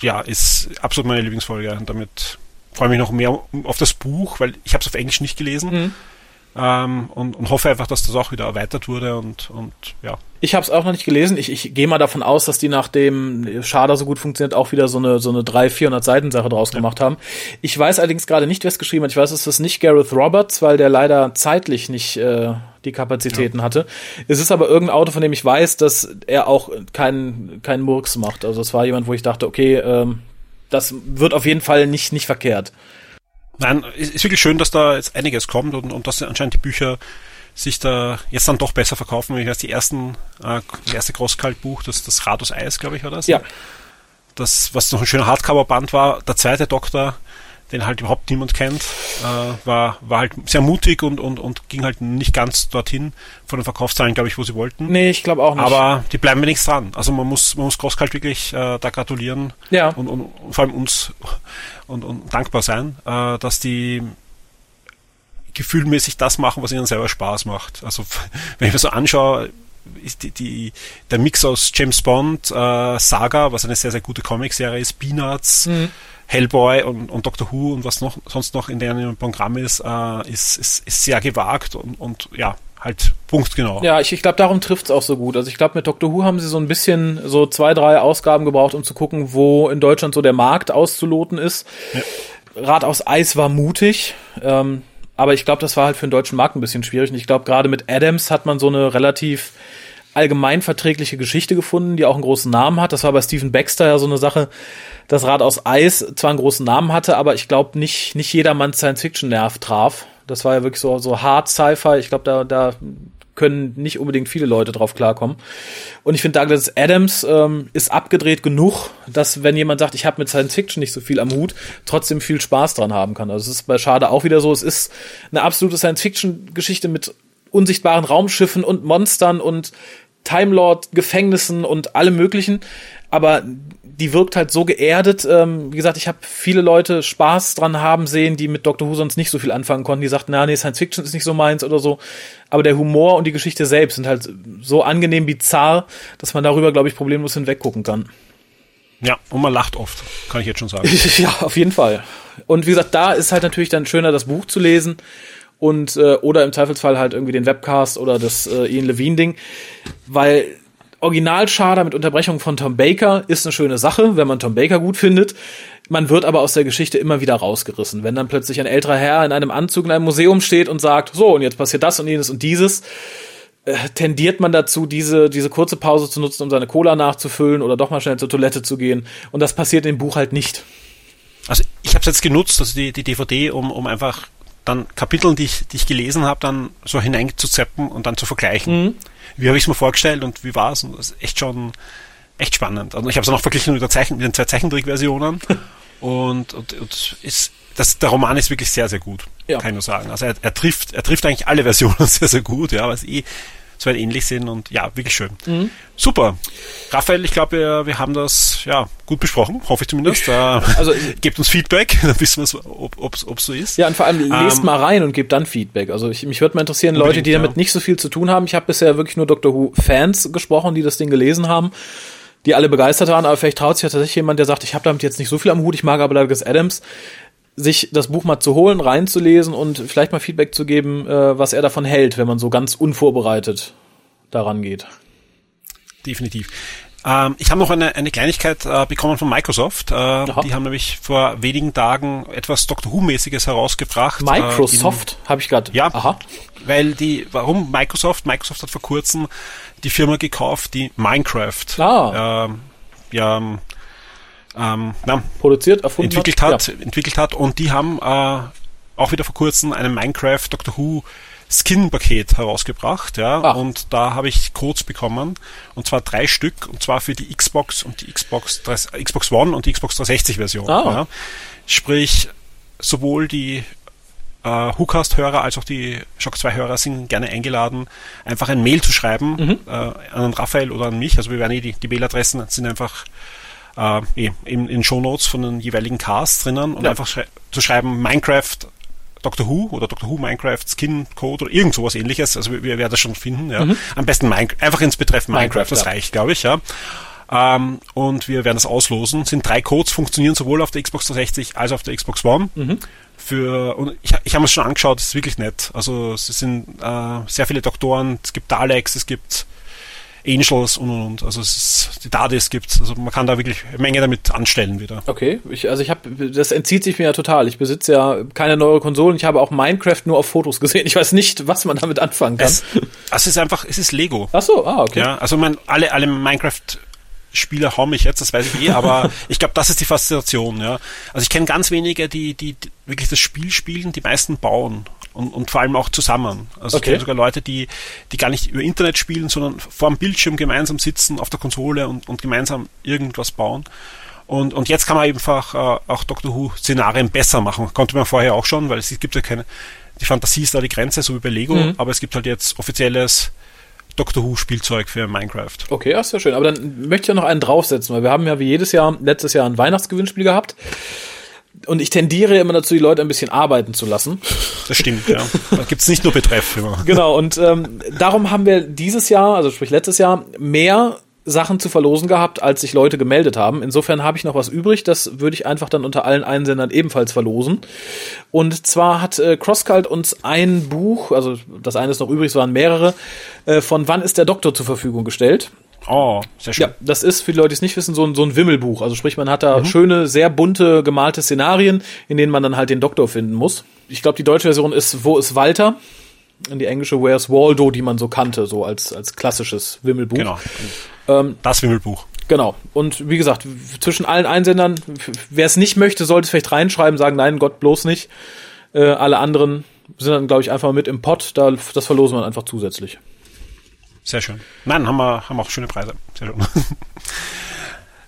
ja, ist absolut meine Lieblingsfolge. Und damit freue ich mich noch mehr auf das Buch, weil ich habe es auf Englisch nicht gelesen. Ähm, und, und hoffe einfach, dass das auch wieder erweitert wurde und, und ja. Ich habe es auch noch nicht gelesen. Ich, ich gehe mal davon aus, dass die nachdem Schader so gut funktioniert, auch wieder so eine so eine 300, 400 Seiten Sache draus gemacht haben. Ich weiß allerdings gerade nicht, wer es geschrieben hat. Ich weiß, es ist nicht Gareth Roberts, weil der leider zeitlich nicht äh, die Kapazitäten hatte. Es ist aber irgendein Autor, von dem ich weiß, dass er auch keinen keinen Murks macht. Also es war jemand, wo ich dachte, okay, ähm, das wird auf jeden Fall nicht nicht verkehrt. Nein, es ist wirklich schön, dass da jetzt einiges kommt und, und dass anscheinend die Bücher sich da jetzt dann doch besser verkaufen. Ich weiß, die ersten, äh, das erste Großkaltbuch, das, das Rad aus Eis, glaube ich, war das. Ja. Das, was noch ein schöner Hardcover-Band war. Der zweite Doktor, den halt überhaupt niemand kennt, äh, war, war halt sehr mutig und, und, und ging halt nicht ganz dorthin von den Verkaufszahlen, glaube ich, wo sie wollten. Nee, ich glaube auch nicht. Aber die bleiben wenigstens dran. Also man muss, man muss Crosskalt wirklich äh, da gratulieren Ja. und, und, und vor allem uns und, und dankbar sein, äh, dass die gefühlmäßig das machen, was ihnen selber Spaß macht. Also wenn ich mir so anschaue, ist die, die, der Mix aus James Bond, äh, Saga, was eine sehr, sehr gute Comicserie ist, Peanuts, Hellboy und, und Doctor Who und was noch sonst noch in deren Programm ist, äh, ist, ist, ist sehr gewagt und, und ja, halt punktgenau. Ja, ich, ich glaube, darum trifft's auch so gut. Also ich glaube, mit Doctor Who haben sie so ein bisschen so zwei, drei Ausgaben gebraucht, um zu gucken, wo in Deutschland so der Markt auszuloten ist. Ja. Rad aus Eis war mutig, ähm, aber ich glaube, das war halt für den deutschen Markt ein bisschen schwierig. Und ich glaube, gerade mit Adams hat man so eine relativ allgemein verträgliche Geschichte gefunden, die auch einen großen Namen hat. Das war bei Stephen Baxter ja so eine Sache, dass Rad aus Eis zwar einen großen Namen hatte, aber ich glaube nicht, nicht jedermanns Science-Fiction-Nerv traf. Das war ja wirklich so, so hart Sci-Fi. Ich glaube, da, da können nicht unbedingt viele Leute drauf klarkommen. Und ich finde, Douglas Adams ähm, ist abgedreht genug, dass wenn jemand sagt, ich habe mit Science Fiction nicht so viel am Hut, trotzdem viel Spaß dran haben kann. Also es ist bei Schade auch wieder so, es ist eine absolute Science Fiction Geschichte mit unsichtbaren Raumschiffen und Monstern und Time Lord Gefängnissen und allem möglichen, aber die wirkt halt so geerdet. Ähm, wie gesagt, ich habe viele Leute Spaß dran haben sehen, die mit Doctor Who sonst nicht so viel anfangen konnten. Die sagten, na nee, Science Fiction ist nicht so meins oder so. Aber der Humor und die Geschichte selbst sind halt so angenehm bizarr, dass man darüber, glaube ich, problemlos hinweggucken kann. Ja, und man lacht oft, kann ich jetzt schon sagen. ja, auf jeden Fall. Und wie gesagt, da ist halt natürlich dann schöner, das Buch zu lesen und äh, oder im Zweifelsfall halt irgendwie den Webcast oder das äh, Ian Levine Ding, weil Originalschader mit Unterbrechung von Tom Baker ist eine schöne Sache, wenn man Tom Baker gut findet. Man wird aber aus der Geschichte immer wieder rausgerissen. Wenn dann plötzlich ein älterer Herr in einem Anzug in einem Museum steht und sagt, so, und jetzt passiert das und jenes und dieses, äh, tendiert man dazu, diese, diese kurze Pause zu nutzen, um seine Cola nachzufüllen oder doch mal schnell zur Toilette zu gehen. Und das passiert im Buch halt nicht. Also ich habe es jetzt genutzt, also die, die DVD, um, um einfach dann Kapiteln, die ich, die ich gelesen habe, dann so hineinzuzeppen und dann zu vergleichen. Wie habe ich es mir vorgestellt und wie war es? Und das ist echt schon echt spannend. Also ich habe es auch verglichen mit, der Zeichen, mit den zwei Zeichentrickversionen und, und, und ist, das, der Roman ist wirklich sehr, sehr gut, Ja. kann ich nur sagen. Also er, er trifft, er trifft eigentlich alle Versionen sehr, sehr gut, ja, sie eh so weit ähnlich sind und ja, wirklich schön. Super. Raphael, ich glaube, wir, wir haben das ja gut besprochen, hoffe ich zumindest. Äh, Also- gebt uns Feedback, dann wissen wir, ob es so ist. Ja, und vor allem lest Ähm, mal rein und gebt dann Feedback. Also ich, mich würde mal interessieren, Leute, die damit ja. nicht so viel zu tun haben. Ich habe bisher wirklich nur Doctor Who Fans gesprochen, die das Ding gelesen haben, die alle begeistert waren, aber vielleicht traut sich ja tatsächlich jemand, der sagt, ich habe damit jetzt nicht so viel am Hut, ich mag aber Douglas Adams, sich das Buch mal zu holen, reinzulesen und vielleicht mal Feedback zu geben, äh, was er davon hält, wenn man so ganz unvorbereitet daran geht. Definitiv. Ähm, ich habe noch eine, eine Kleinigkeit äh, bekommen von Microsoft. Äh, die haben nämlich vor wenigen Tagen etwas Doctor Who-mäßiges herausgebracht. Microsoft äh, habe ich gerade. Ja, Aha. weil die, warum Microsoft? Microsoft hat vor kurzem die Firma gekauft, die Minecraft ah. ähm, ja, ähm, na, produziert, erfunden entwickelt hat, hat ja. entwickelt hat und die haben äh, auch wieder vor kurzem einen Minecraft Doctor Who Skin-Paket herausgebracht, ja, Ach. und da habe ich Codes bekommen, und zwar drei Stück, und zwar für die Xbox und die Xbox, Xbox One und die Xbox 360 Version. Ah. Ja. Sprich, sowohl die äh, WhoCast-Hörer als auch die Shock 2-Hörer sind gerne eingeladen, einfach ein Mail zu schreiben mhm. äh, an Raphael oder an mich. Also wir werden eh die, die Mailadressen sind einfach äh, eh, in, in Shownotes von den jeweiligen Casts drinnen und ja. einfach schrei zu schreiben Minecraft Doctor Who oder Doctor Who Minecraft Skin Code oder irgend sowas ähnliches. Also wir, wir werden das schon finden. Ja. Mhm. Am besten Minecraft, einfach ins Betreff Minecraft, Minecraft das ja. reicht, glaube ich. Ja. Ähm, und wir werden das auslosen. Sind drei Codes, funktionieren sowohl auf der Xbox 360 als auch auf der Xbox One. Mhm. Für, und ich, ich habe es schon angeschaut, es ist wirklich nett. Also es sind äh, sehr viele Doktoren, es gibt Daleks, es gibt Angels und und und. Also es ist, die DADIS gibt's. Also man kann da wirklich eine Menge damit anstellen wieder. Okay, ich, also ich habe, das entzieht sich mir ja total. Ich besitze ja keine neue Konsolen. Ich habe auch Minecraft nur auf Fotos gesehen. Ich weiß nicht, was man damit anfangen kann. Es, es ist einfach, es ist Lego. Ach so, ah, okay. Ja, also man, alle, alle Minecraft Spieler hauen mich jetzt, das weiß ich eh, aber ich glaube, das ist die Faszination, ja. Also ich kenne ganz wenige, die, die, die wirklich das Spiel spielen, die meisten bauen und, und vor allem auch zusammen. Also okay. ich kenne sogar Leute, die, die gar nicht über Internet spielen, sondern vor dem Bildschirm gemeinsam sitzen auf der Konsole und, und gemeinsam irgendwas bauen. Und, und jetzt kann man einfach äh, auch Doctor Who-Szenarien besser machen. Konnte man vorher auch schon, weil es gibt ja keine, die Fantasie ist da die Grenze, so wie bei Lego, mhm. aber es gibt halt jetzt offizielles Doctor Who Spielzeug für Minecraft. Okay, ja, ist ja schön. Aber dann möchte ich ja noch einen draufsetzen, weil wir haben ja wie jedes Jahr, letztes Jahr ein Weihnachtsgewinnspiel gehabt und ich tendiere immer dazu, die Leute ein bisschen arbeiten zu lassen. Das stimmt, ja. Da gibt's nicht nur Betreff immer. Genau, und ähm, darum haben wir dieses Jahr, also sprich letztes Jahr, mehr Sachen zu verlosen gehabt, als sich Leute gemeldet haben. Insofern habe ich noch was übrig. Das würde ich einfach dann unter allen Einsendern ebenfalls verlosen. Und zwar hat äh, Crosscult uns ein Buch, also das eine ist noch übrig, es waren mehrere, äh, von Wann ist der Doktor zur Verfügung gestellt. Oh, sehr schön. Ja, das ist, für die Leute, die es nicht wissen, so ein, so ein Wimmelbuch. Also sprich, man hat da mhm. schöne, sehr bunte, gemalte Szenarien, in denen man dann halt den Doktor finden muss. Ich glaube, die deutsche Version ist Wo ist Walter? Und die englische Where's Waldo, die man so kannte, so als, als klassisches Wimmelbuch. Genau. Ähm, das Wimmelbuch. Genau. Und wie gesagt, zwischen allen Einsendern, wer es nicht möchte, sollte es vielleicht reinschreiben, sagen, nein, Gott bloß nicht. Äh, alle anderen sind dann, glaube ich, einfach mit im Pott. Da, das verlosen wir einfach zusätzlich. Sehr schön. Nein, haben wir haben auch schöne Preise. Sehr schön.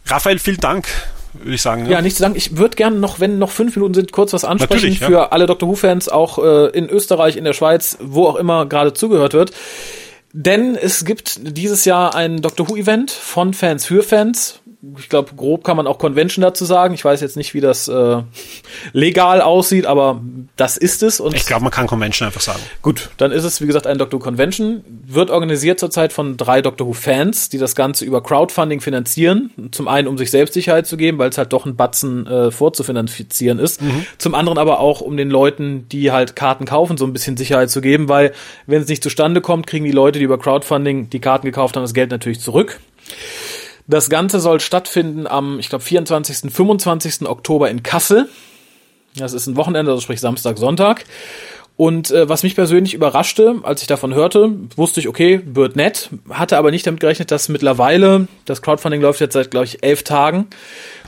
Raphael, vielen Dank, würde ich sagen. Ja, ja nichts zu sagen. Ich würde gerne noch, wenn noch fünf Minuten sind, kurz was ansprechen ja. für alle Doctor Who-Fans, auch äh, in Österreich, in der Schweiz, wo auch immer gerade zugehört wird. Denn es gibt dieses Jahr ein Doctor Who-Event von Fans für Fans ich glaube, grob kann man auch Convention dazu sagen. Ich weiß jetzt nicht, wie das äh, legal aussieht, aber das ist es. Und ich glaube, man kann Convention einfach sagen. Gut, dann ist es, wie gesagt, ein Doctor Who Convention. Wird organisiert zurzeit von drei Doctor Who-Fans, die das Ganze über Crowdfunding finanzieren. Zum einen, um sich selbst Sicherheit zu geben, weil es halt doch ein Batzen äh, vorzufinanzieren ist. Mhm. Zum anderen aber auch, um den Leuten, die halt Karten kaufen, so ein bisschen Sicherheit zu geben, weil wenn es nicht zustande kommt, kriegen die Leute, die über Crowdfunding die Karten gekauft haben, das Geld natürlich zurück. Das Ganze soll stattfinden am, ich glaube, 24., 25. Oktober in Kassel. Das ist ein Wochenende, also sprich Samstag, Sonntag. Und äh, was mich persönlich überraschte, als ich davon hörte, wusste ich, okay, wird nett, hatte aber nicht damit gerechnet, dass mittlerweile, das Crowdfunding läuft jetzt seit, glaube ich, elf Tagen,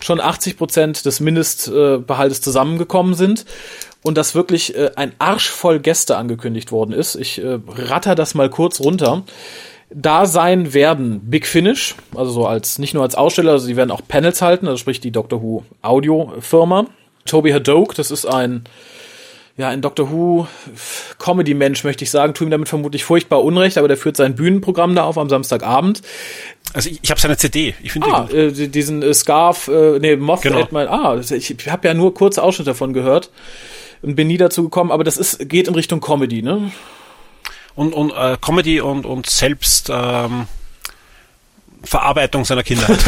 schon 80 Prozent des Mindestbehaltes zusammengekommen sind und dass wirklich äh, ein Arsch voll Gäste angekündigt worden ist. Ich äh, ratter das mal kurz runter da sein werden Big Finish, also so als nicht nur als Aussteller, also sie werden auch Panels halten, also sprich die Doctor Who Audio Firma. Toby Hadoke, das ist ein ja, ein Doctor Who Comedy-Mensch, möchte ich sagen, tu ihm damit vermutlich furchtbar Unrecht, aber der führt sein Bühnenprogramm da auf am Samstagabend. Also ich, ich habe seine CD, ich finde ah, äh, diesen äh, Scarf, äh, nee, Moth genau. Mein, ah, ich habe ja nur kurze Ausschnitte davon gehört und bin nie dazu gekommen, aber das ist geht in Richtung Comedy, ne? Und, und äh, Comedy und, und selbst ähm, Verarbeitung seiner Kindheit.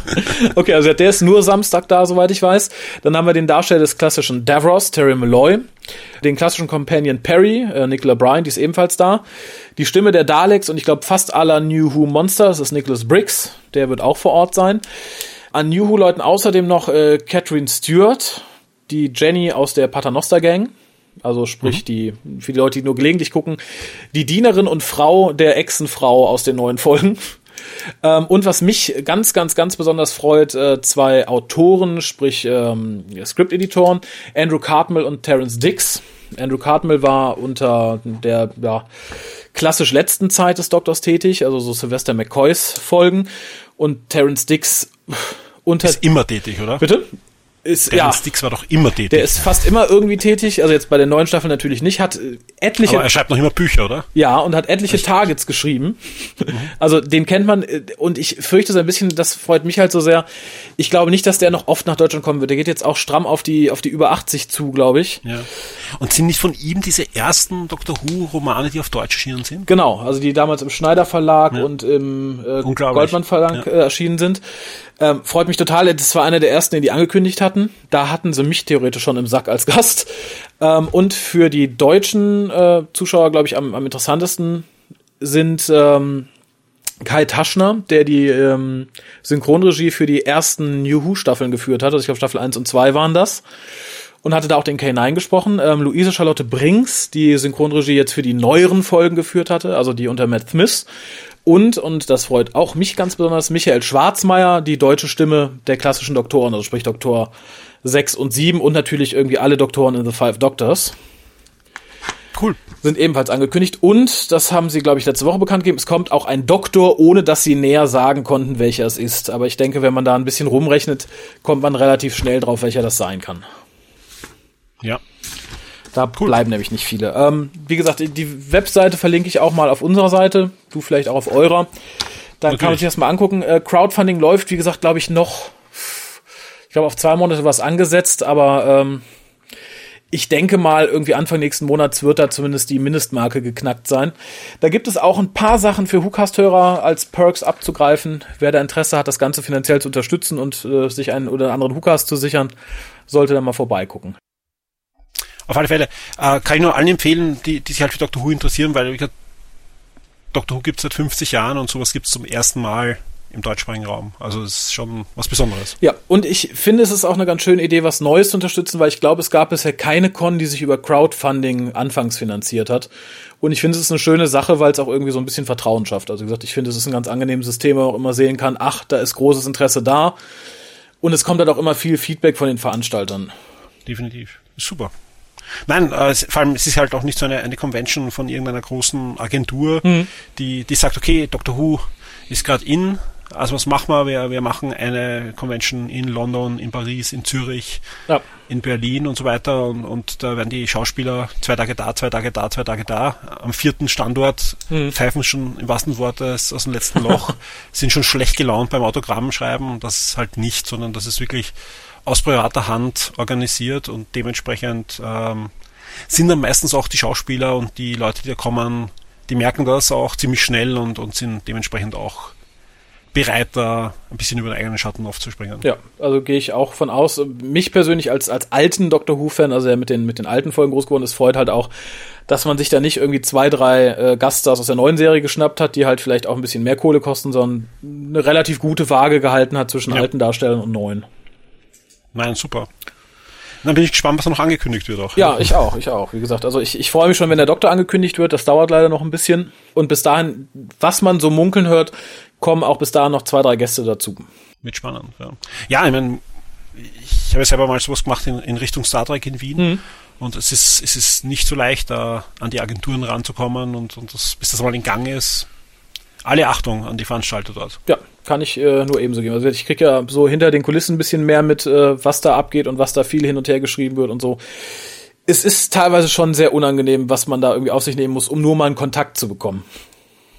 okay, also der ist nur Samstag da, soweit ich weiß. Dann haben wir den Darsteller des klassischen Davros, Terry Malloy. Den klassischen Companion Perry, äh, Nicola Bryan, die ist ebenfalls da. Die Stimme der Daleks und ich glaube fast aller New Who Monsters ist Nicholas Briggs. Der wird auch vor Ort sein. An New Who läuten außerdem noch äh, Catherine Stewart, die Jenny aus der Paternoster Gang. Also sprich, mhm. die, für die Leute, die nur gelegentlich gucken, die Dienerin und Frau der Echsenfrau aus den neuen Folgen. Ähm, und was mich ganz, ganz, ganz besonders freut, äh, zwei Autoren, sprich ähm, Script-Editoren, Andrew Cartmell und Terence Dix. Andrew Cartmell war unter der ja, klassisch letzten Zeit des Doktors tätig, also so Sylvester McCoys Folgen. Und Terence Dix unter. Ist immer tätig, oder? Bitte? Ist, der ja, Sticks war doch immer tätig. Der ist fast immer irgendwie tätig, also jetzt bei der neuen Staffel natürlich nicht, hat äh, etliche. Aber er schreibt noch immer Bücher, oder? Ja, und hat etliche Echt? Targets geschrieben. Mhm. Also den kennt man äh, und ich fürchte so ein bisschen, das freut mich halt so sehr. Ich glaube nicht, dass der noch oft nach Deutschland kommen wird. Der geht jetzt auch stramm auf die, auf die über 80 zu, glaube ich. Ja. Und sind nicht von ihm diese ersten Doctor Who Romane, die auf Deutsch erschienen sind? Genau, also die damals im Schneider Verlag ja. und im äh, Goldmann Verlag ja. äh, erschienen sind. Ähm, freut mich total. Das war einer der ersten, den die angekündigt hatten. Da hatten sie mich theoretisch schon im Sack als Gast. Ähm, und für die deutschen äh, Zuschauer, glaube ich, am, am interessantesten sind ähm, Kai Taschner, der die ähm, Synchronregie für die ersten New Who-Staffeln geführt hat. Also ich glaube, Staffel 1 und 2 waren das. Und hatte da auch den K9 gesprochen. Ähm, Luise Charlotte Brinks, die Synchronregie jetzt für die neueren Folgen geführt hatte, also die unter Matt Smith. Und, und das freut auch mich ganz besonders, Michael Schwarzmeier, die deutsche Stimme der klassischen Doktoren, also sprich Doktor 6 und 7 und natürlich irgendwie alle Doktoren in The Five Doctors. Cool. Sind ebenfalls angekündigt. Und, das haben sie, glaube ich, letzte Woche bekannt gegeben, es kommt auch ein Doktor, ohne dass sie näher sagen konnten, welcher es ist. Aber ich denke, wenn man da ein bisschen rumrechnet, kommt man relativ schnell drauf, welcher das sein kann. Ja, da cool. bleiben nämlich nicht viele. Ähm, wie gesagt, die Webseite verlinke ich auch mal auf unserer Seite, du vielleicht auch auf eurer. Dann Natürlich. kann man sich das mal angucken. Äh, Crowdfunding läuft, wie gesagt, glaube ich, noch, ich glaube, auf zwei Monate was angesetzt, aber ähm, ich denke mal, irgendwie Anfang nächsten Monats wird da zumindest die Mindestmarke geknackt sein. Da gibt es auch ein paar Sachen für WhoCast-Hörer als Perks abzugreifen. Wer da Interesse hat, das Ganze finanziell zu unterstützen und äh, sich einen oder anderen WhoCast zu sichern, sollte da mal vorbeigucken. Auf alle Fälle äh, kann ich nur allen empfehlen, die, die sich halt für Doctor Who interessieren, weil gesagt, Doctor Who gibt es seit 50 Jahren und sowas gibt es zum ersten Mal im deutschsprachigen Raum. Also es ist schon was Besonderes. Ja, und ich finde, es ist auch eine ganz schöne Idee, was Neues zu unterstützen, weil ich glaube, es gab bisher keine Con, die sich über Crowdfunding anfangs finanziert hat. Und ich finde, es ist eine schöne Sache, weil es auch irgendwie so ein bisschen Vertrauen schafft. Also wie gesagt, ich finde, es ist ein ganz angenehmes System, wo man auch immer sehen kann, ach, da ist großes Interesse da. Und es kommt halt auch immer viel Feedback von den Veranstaltern. Definitiv. Super. Nein, äh, vor allem es ist halt auch nicht so eine, eine Convention von irgendeiner großen Agentur, mhm. die, die sagt, okay, Doctor Who ist gerade in, also was machen wir? wir? Wir machen eine Convention in London, in Paris, in Zürich, ja. in Berlin und so weiter und, und da werden die Schauspieler zwei Tage da, zwei Tage da, zwei Tage da. Am vierten Standort mhm. pfeifen schon im wahrsten Wortes aus dem letzten Loch, sind schon schlecht gelaunt beim Autogramm schreiben. Das ist halt nicht, sondern das ist wirklich aus privater Hand organisiert und dementsprechend ähm, sind dann meistens auch die Schauspieler und die Leute, die da kommen, die merken das auch ziemlich schnell und, und sind dementsprechend auch bereit, da ein bisschen über den eigenen Schatten aufzuspringen. Ja, also gehe ich auch von aus. Mich persönlich als, als alten Doctor Who-Fan, also der mit den, mit den alten Folgen groß geworden ist, freut halt auch, dass man sich da nicht irgendwie zwei, drei äh, Gaststars aus der neuen Serie geschnappt hat, die halt vielleicht auch ein bisschen mehr Kohle kosten, sondern eine relativ gute Waage gehalten hat zwischen ja. alten Darstellern und neuen. Nein, super. Dann bin ich gespannt, was da noch angekündigt wird auch. Ja, ich auch, ich auch. Wie gesagt, also ich, ich freue mich schon, wenn der Doktor angekündigt wird. Das dauert leider noch ein bisschen. Und bis dahin, was man so munkeln hört, kommen auch bis dahin noch zwei, drei Gäste dazu. Mit spannend, ja. Ja, ich meine, ich habe ja selber mal sowas gemacht in, in Richtung Star Trek in Wien. Mhm. Und es ist, es ist nicht so leicht, da an die Agenturen ranzukommen und, und das, bis das mal in Gang ist. Alle Achtung an die Veranstalter dort. Ja, kann ich äh, nur ebenso geben. Also ich kriege ja so hinter den Kulissen ein bisschen mehr mit, äh, was da abgeht und was da viel hin und her geschrieben wird und so. Es ist teilweise schon sehr unangenehm, was man da irgendwie auf sich nehmen muss, um nur mal einen Kontakt zu bekommen.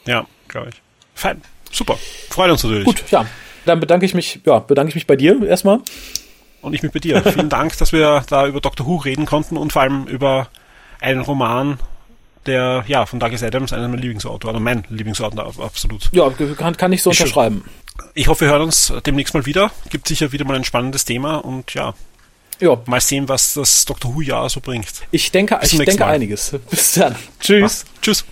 Ja, glaube ich. Fein. Super. Freut uns natürlich. Gut, ja. Dann bedanke ich mich, ja, bedanke ich mich bei dir erstmal. Und ich mich bei dir. Vielen Dank, dass wir da über Dr. Who reden konnten und vor allem über einen Roman, der, ja, von Douglas Adams, einer meiner Lieblingsautoren, oder mein Lieblingsautor, absolut. Ja, kann, kann ich so ich unterschreiben. Ich hoffe, wir hören uns demnächst mal wieder. Gibt sicher wieder mal ein spannendes Thema und ja, ja. Mal sehen, was das Doctor Who Jahr so bringt. Ich denke, ich denke einiges. Bis dann. Tschüss. Ach, tschüss.